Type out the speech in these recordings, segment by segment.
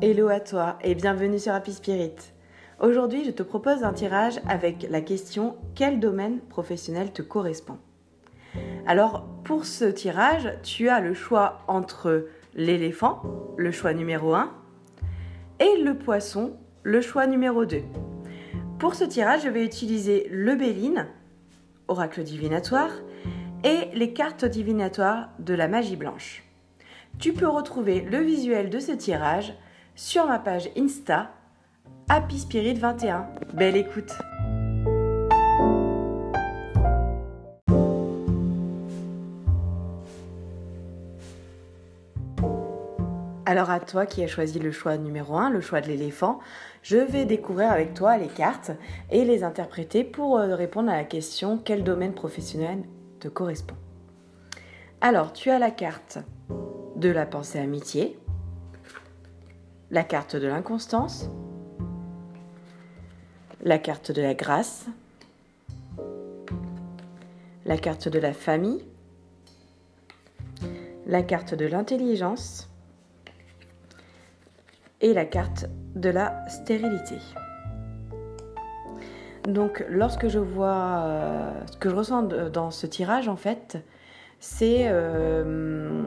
Hello à toi et bienvenue sur Happy Spirit. Aujourd'hui, je te propose un tirage avec la question quel domaine professionnel te correspond? Alors, pour ce tirage, tu as le choix entre l'éléphant, le choix numéro 1, et le poisson, le choix numéro 2. Pour ce tirage, je vais utiliser le Béline, oracle divinatoire, et les cartes divinatoires de la magie blanche. Tu peux retrouver le visuel de ce tirage sur ma page Insta Happy Spirit 21. Belle écoute Alors à toi qui as choisi le choix numéro 1, le choix de l'éléphant, je vais découvrir avec toi les cartes et les interpréter pour euh, répondre à la question quel domaine professionnel te correspond? Alors, tu as la carte de la pensée amitié, la carte de l'inconstance, la carte de la grâce, la carte de la famille, la carte de l'intelligence. Et la carte de la stérilité. Donc lorsque je vois euh, ce que je ressens dans ce tirage en fait, c'est euh,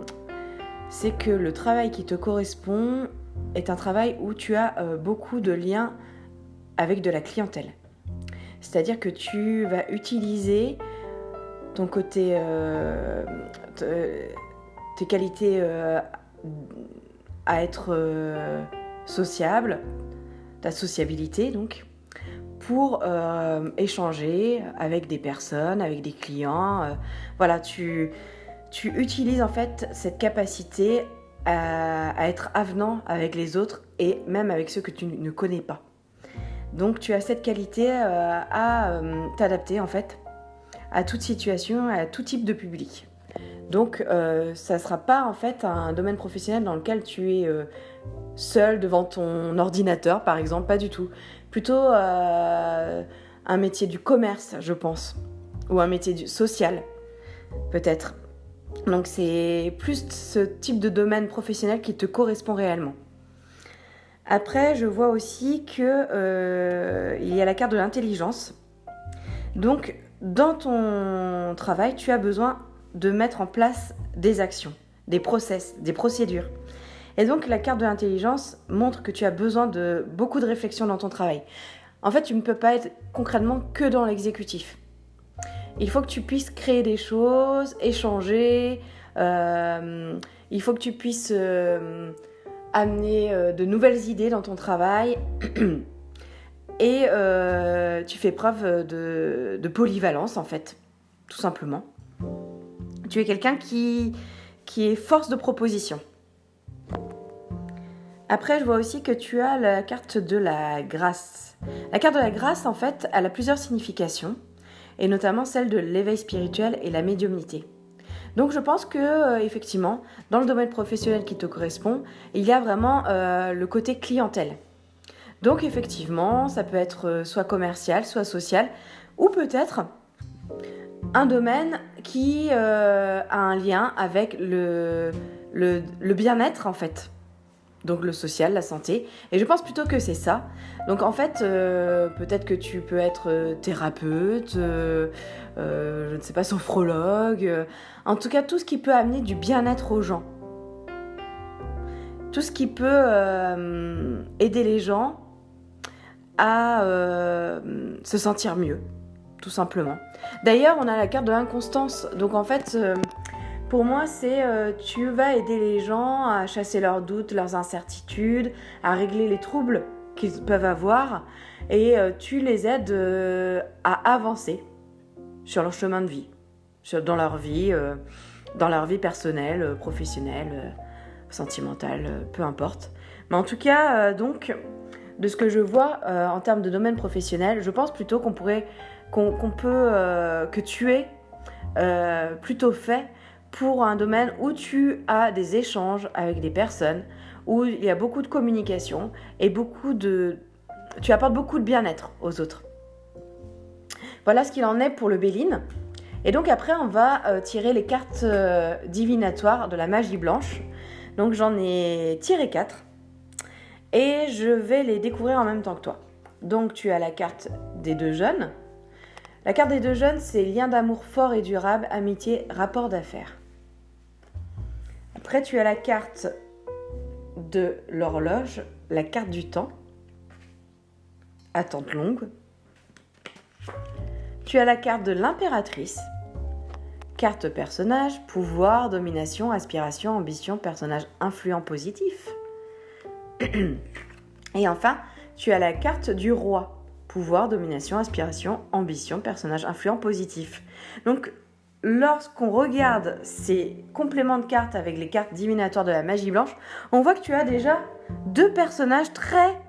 que le travail qui te correspond est un travail où tu as euh, beaucoup de liens avec de la clientèle. C'est-à-dire que tu vas utiliser ton côté, tes qualités à être sociable, ta sociabilité donc, pour euh, échanger avec des personnes, avec des clients. Euh, voilà, tu, tu utilises en fait cette capacité à, être avenant avec les autres et même avec ceux que tu ne connais pas. Donc tu as cette qualité euh, à t'adapter en fait à toute situation, à tout type de public. Donc ça ne sera pas en fait un domaine professionnel dans lequel tu es seul devant ton ordinateur, par exemple, pas du tout. Plutôt euh, un métier du commerce, je pense, ou un métier du social, peut-être. Donc c'est plus ce type de domaine professionnel qui te correspond réellement. Après, je vois aussi que euh, il y a la carte de l'intelligence. Donc, dans ton travail, tu as besoin de mettre en place des actions, des process, des procédures. Et donc la carte de l'intelligence montre que tu as besoin de beaucoup de réflexion dans ton travail. En fait, tu ne peux pas être concrètement que dans l'exécutif. Il faut que tu puisses créer des choses, échanger. Euh, il faut que tu puisses euh, amener euh, de nouvelles idées dans ton travail. Et tu fais preuve de, polyvalence, en fait, tout simplement. Tu es quelqu'un qui, qui est force de proposition. Après, je vois aussi que tu as la carte de la grâce. La carte de la grâce, en fait, elle a plusieurs significations, et notamment celle de l'éveil spirituel et la médiumnité. Donc je pense que euh, effectivement, dans le domaine professionnel qui te correspond, il y a vraiment euh, le côté clientèle. Donc effectivement, ça peut être euh, soit commercial, soit social, ou peut-être un domaine qui a un lien avec le, le bien-être en fait donc le social, la santé. Et je pense plutôt que c'est ça. Donc en fait, euh, peut-être que tu peux être euh, thérapeute, euh, je ne sais pas, sophrologue, en tout cas tout ce qui peut amener du bien-être aux gens. Tout ce qui peut aider les gens à se sentir mieux, tout simplement. D'ailleurs, on a la carte de l'inconstance. Donc en fait pour moi, c'est euh, tu vas aider les gens à chasser leurs doutes, leurs incertitudes, à régler les troubles qu'ils peuvent avoir et euh, tu les aides euh, à avancer sur leur chemin de vie, dans leur vie, dans leur vie personnelle, professionnelle, sentimentale, peu importe. Mais en tout cas, donc, de ce que je vois en termes de domaine professionnel, je pense plutôt qu'on pourrait, qu'on peut, que tu es plutôt fait pour un domaine où tu as des échanges avec des personnes, où il y a beaucoup de communication et beaucoup de... Tu apportes beaucoup de bien-être aux autres. Voilà ce qu'il en est pour le Béline. Et donc après, on va euh, tirer les cartes euh, divinatoires de la magie blanche. Donc j'en ai tiré quatre. Et je vais les découvrir en même temps que toi. Donc tu as la carte des deux jeunes. La carte des deux jeunes, c'est lien d'amour fort et durable, amitié, rapport d'affaires. Après, tu as la carte de l'horloge, la carte du temps, attente longue. Tu as la carte de l'impératrice, carte personnage, pouvoir, domination, aspiration, ambition, personnage influent positif. Et enfin, tu as la carte du roi, pouvoir, domination, aspiration, ambition, personnage influent positif. Donc, lorsqu'on regarde ces compléments de cartes avec les cartes divinatoires de la magie blanche, on voit que tu as déjà deux personnages très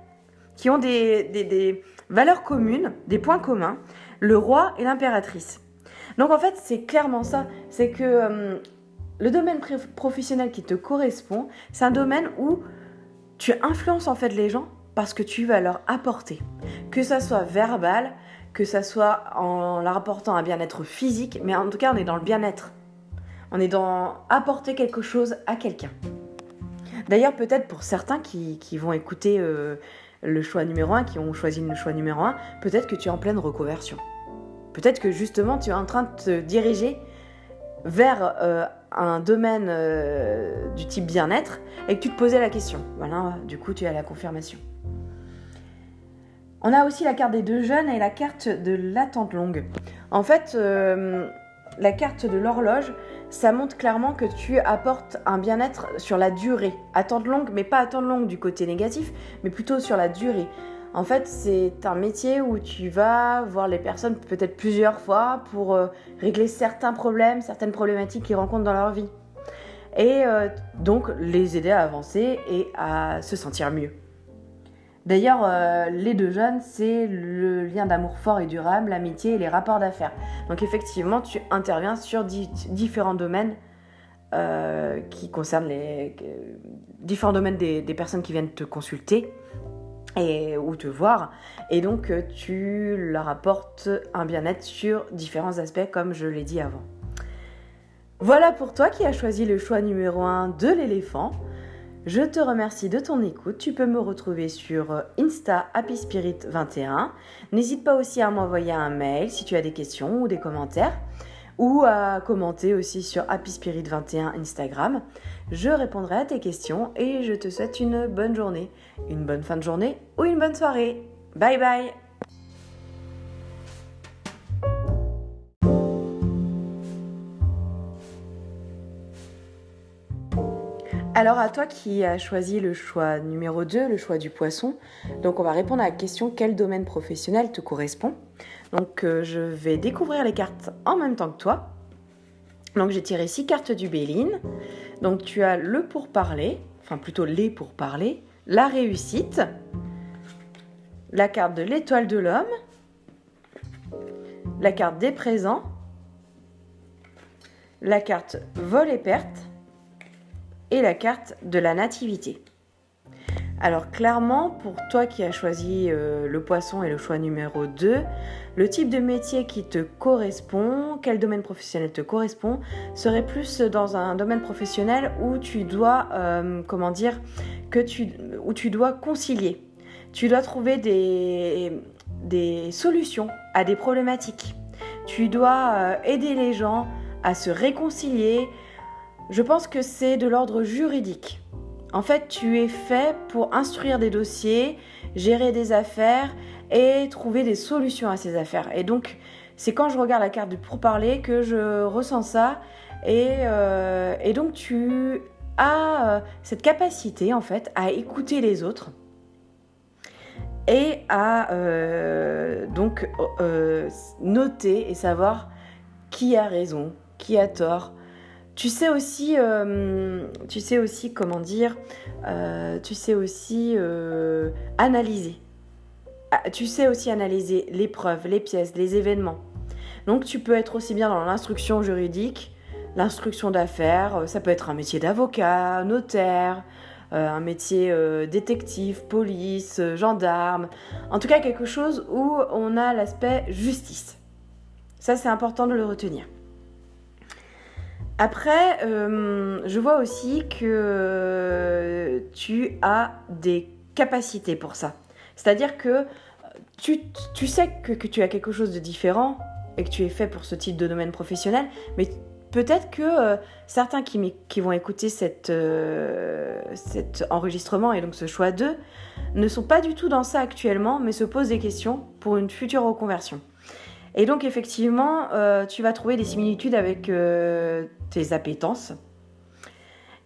qui ont des, valeurs communes, des points communs, le roi et l'impératrice. Donc en fait, c'est clairement ça, c'est que euh, le domaine professionnel qui te correspond, c'est un domaine où tu influences en fait les gens parce que tu vas leur apporter, que ça soit verbal, que ça soit en leur apportant un bien-être physique, mais en tout cas, on est dans le bien-être. On est dans apporter quelque chose à quelqu'un. D'ailleurs, peut-être pour certains qui, vont écouter euh, le choix numéro 1, qui ont choisi le choix numéro 1, peut-être que tu es en pleine reconversion. Peut-être que justement, tu es en train de te diriger vers euh, un domaine euh, du type bien-être et que tu te posais la question. Voilà, du coup, tu as la confirmation. On a aussi la carte des deux jeunes et la carte de l'attente longue. En fait, euh, la carte de l'horloge, ça montre clairement que tu apportes un bien-être sur la durée. Attente longue, mais pas attente longue du côté négatif, mais plutôt sur la durée. En fait, c'est un métier où tu vas voir les personnes peut-être plusieurs fois pour euh, régler certains problèmes, certaines problématiques qu'ils rencontrent dans leur vie. Et euh, donc les aider à avancer et à se sentir mieux. D'ailleurs, euh, les deux jeunes, c'est le lien d'amour fort et durable, l'amitié et les rapports d'affaires. Donc effectivement, tu interviens sur différents domaines euh, qui concernent les différents domaines des, personnes qui viennent te consulter ou te voir. Et donc, euh, tu leur apportes un bien-être sur différents aspects, comme je l'ai dit avant. Voilà pour toi qui as choisi le choix numéro 1 de l'éléphant. Je te remercie de ton écoute. Tu peux me retrouver sur euh, Insta Happy Spirit 21. N'hésite pas aussi à m'envoyer un mail si tu as des questions ou des commentaires ou à commenter aussi sur Happy Spirit 21 Instagram. Je répondrai à tes questions et je te souhaite une bonne journée, une bonne fin de journée ou une bonne soirée. Bye bye Alors à toi qui as choisi le choix numéro 2, le choix du poisson, donc on va répondre à la question quel domaine professionnel te correspond? Donc euh, je vais découvrir les cartes en même temps que toi. Donc j'ai tiré six cartes du Béline. Donc tu as le pourparler, enfin plutôt les pourparlers, la réussite, la carte de l'étoile de l'homme, la carte des présents, la carte vol et perte, et la carte de la nativité. Alors clairement, pour toi qui as choisi euh, le poisson et le choix numéro 2, le type de métier qui te correspond, quel domaine professionnel te correspond, serait plus dans un domaine professionnel où tu dois, euh, comment dire, que tu, où tu dois concilier. Tu dois trouver des, des solutions à des problématiques. Tu dois euh, aider les gens à se réconcilier, je pense que c'est de l'ordre juridique. En fait, tu es fait pour instruire des dossiers, gérer des affaires et trouver des solutions à ces affaires. Et donc, c'est quand je regarde la carte du pourparler que je ressens ça. Et, euh, donc, tu as euh, cette capacité, en fait, à écouter les autres et à euh, donc noter et savoir qui a raison, qui a tort, tu sais aussi, euh, tu sais aussi comment dire, euh, tu sais aussi euh, analyser. Ah, tu sais aussi analyser les preuves, les pièces, les événements. Donc tu peux être aussi bien dans l'instruction juridique, l'instruction d'affaires, ça peut être un métier d'avocat, notaire, un métier détective, police, gendarme, en tout cas quelque chose où on a l'aspect justice. Ça c'est important de le retenir. Après, euh, je vois aussi que tu as des capacité pour ça. C'est-à-dire que tu, tu sais que, tu as quelque chose de différent et que tu es fait pour ce type de domaine professionnel, mais peut-être que euh, certains qui, vont écouter euh, cet enregistrement et donc ce choix d'eux ne sont pas du tout dans ça actuellement, mais se posent des questions pour une future reconversion. Et donc effectivement, euh, tu vas trouver des similitudes avec tes appétences.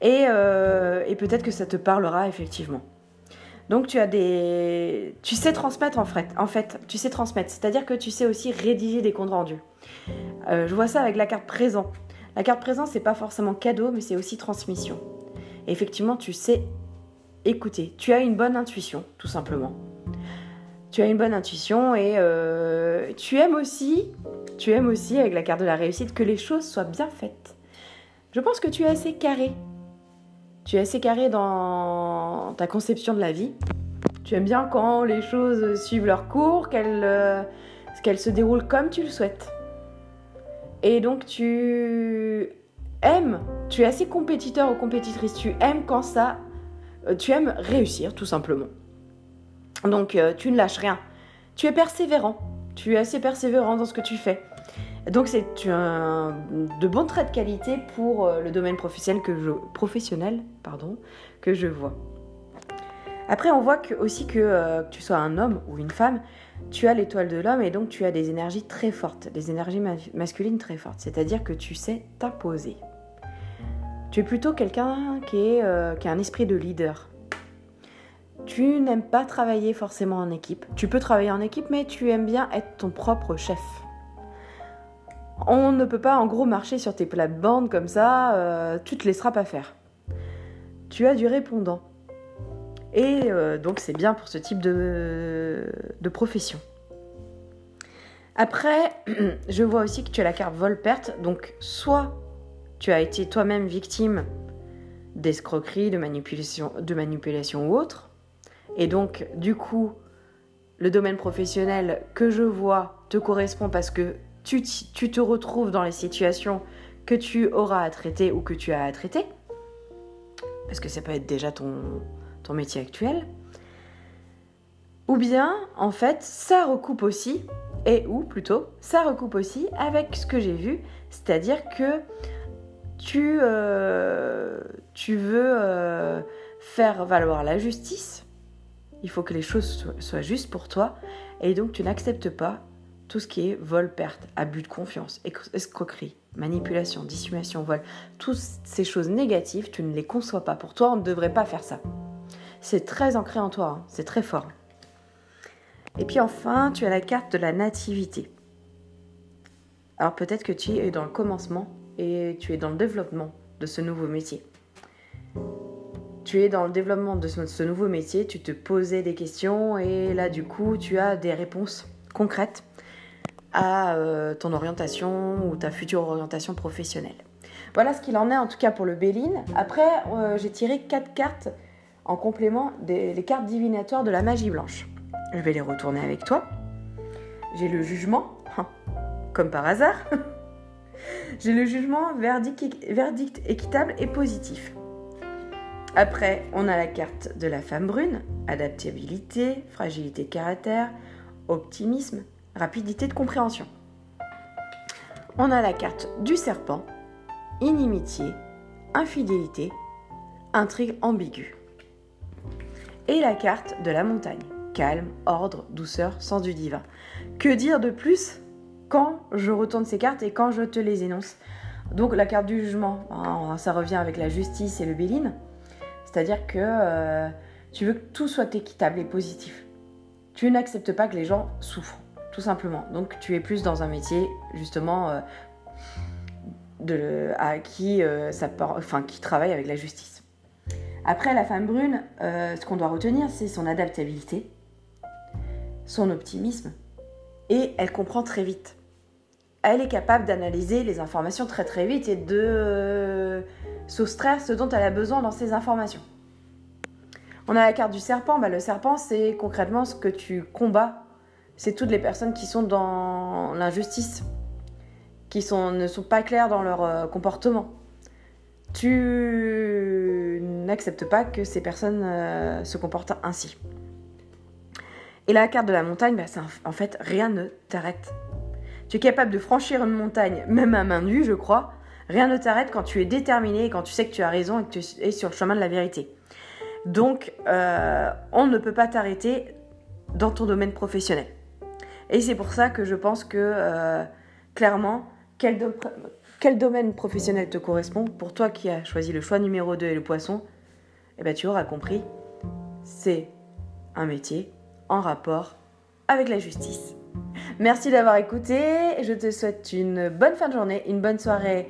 Et, et peut-être que ça te parlera effectivement. Donc tu as des, tu sais transmettre en fait, en fait, tu sais transmettre, c'est-à-dire que tu sais aussi rédiger des comptes rendus. Euh, je vois ça avec la carte présent. La carte présent c'est pas forcément cadeau, mais c'est aussi transmission. Effectivement, tu sais écouter. Tu as une bonne intuition, tout simplement. Tu as une bonne intuition et euh, tu aimes aussi, tu aimes aussi avec la carte de la réussite que les choses soient bien faites. Je pense que tu es assez carré tu es assez carré dans ta conception de la vie. Tu aimes bien quand les choses suivent leur cours, euh, qu'elles se déroulent comme tu le souhaites. Et donc tu aimes, tu es assez compétiteur ou compétitrice, tu aimes quand ça, euh, tu aimes réussir tout simplement. Donc euh, tu ne lâches rien. Tu es persévérant, tu es assez persévérant dans ce que tu fais. Donc c'est de bons traits de qualité pour euh, le domaine professionnel que je, professionnel, pardon, que je vois. Après, on voit aussi que, euh, que tu sois un homme ou une femme, tu as l'étoile de l'homme et donc tu as des énergies très fortes, des énergies masculines très fortes. C'est-à-dire que tu sais t'imposer. Tu es plutôt quelqu'un qui a un esprit de leader. Tu n'aimes pas travailler forcément en équipe. Tu peux travailler en équipe, mais tu aimes bien être ton propre chef. On ne peut pas en gros marcher sur tes plates-bandes comme ça, euh, tu te laisseras pas faire. Tu as du répondant. Et euh, donc c'est bien pour ce type de, profession. Après, je vois aussi que tu as la carte vol-perte. Donc soit tu as été toi-même victime d'escroquerie, de manipulation, de manipulation ou autre. Et donc, du coup, le domaine professionnel que je vois te correspond parce que tu, te retrouves dans les situations que tu auras à traiter ou que tu as à traiter, parce que ça peut être déjà ton, ton métier actuel, ou bien en fait ça recoupe aussi, et ou plutôt ça recoupe aussi avec ce que j'ai vu, c'est-à-dire que tu, euh, tu veux euh, faire valoir la justice, il faut que les choses soient justes pour toi, et donc tu n'acceptes pas tout ce qui est vol, perte, abus de confiance, escroquerie, manipulation, dissimulation, vol, toutes ces choses négatives, tu ne les conçois pas. Pour toi, on ne devrait pas faire ça. C'est très ancré en toi, hein. c'est très fort. Et puis enfin, tu as la carte de la nativité. Alors peut-être que tu es dans le commencement et tu es dans le développement de ce nouveau métier. Es dans le développement de ce nouveau métier, tu te posais des questions et là du coup tu as des réponses concrètes à euh, ton orientation ou ta future orientation professionnelle. Voilà ce qu'il en est en tout cas pour le Béline. Après, euh, j'ai tiré quatre cartes en complément des cartes divinatoires de la magie blanche. Je vais les retourner avec toi. J'ai le jugement, comme par hasard. j'ai le jugement, verdict équitable et positif. Après, on a la carte de la femme brune, adaptabilité, fragilité de caractère, optimisme, rapidité de compréhension. On a la carte du serpent, inimitié, infidélité, intrigue ambiguë. Et la carte de la montagne, calme, ordre, douceur, sens du divin. Que dire de plus quand je retourne ces cartes et quand je te les énonce? Donc la carte du jugement, hein, ça revient avec la justice et le béline. C'est-à-dire que euh, tu veux que tout soit équitable et positif. Tu n'acceptes pas que les gens souffrent tout simplement. Donc tu es plus dans un métier justement euh, à qui, euh, qui travaille avec la justice. Après, la femme brune, ce qu'on doit retenir, c'est son adaptabilité, son optimisme, et elle comprend très vite. Elle est capable d'analyser les informations très très vite et de soustraire ce dont elle a besoin dans ces informations. On a la carte du serpent. Bah, le serpent, c'est concrètement ce que tu combats c'est toutes les personnes qui sont dans l'injustice, qui sont, ne sont pas claires dans leur euh, comportement. tu n'acceptes pas que ces personnes euh, se comportent ainsi. Et la carte de la montagne, bah, en fait, rien ne t'arrête. Tu es capable de franchir une montagne, même à main nue, je crois. Rien ne t'arrête quand tu es déterminé et quand tu sais que tu as raison et que tu es sur le chemin de la vérité. Donc, euh, on ne peut pas t'arrêter dans ton domaine professionnel. Et c'est pour ça que je pense que, euh, clairement, quel, domaine professionnel te correspond Pour toi qui as choisi le choix numéro 2 et le poisson, eh ben, tu auras compris, c'est un métier en rapport avec la justice. Merci d'avoir écouté. Je te souhaite une bonne fin de journée, une bonne soirée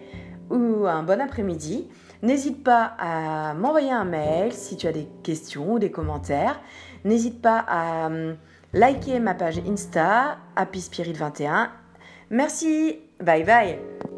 ou un bon après-midi. N'hésite pas à m'envoyer un mail si tu as des questions ou des commentaires. N'hésite pas à hum, liker ma page Insta, Happy Spirit 21. Merci, bye bye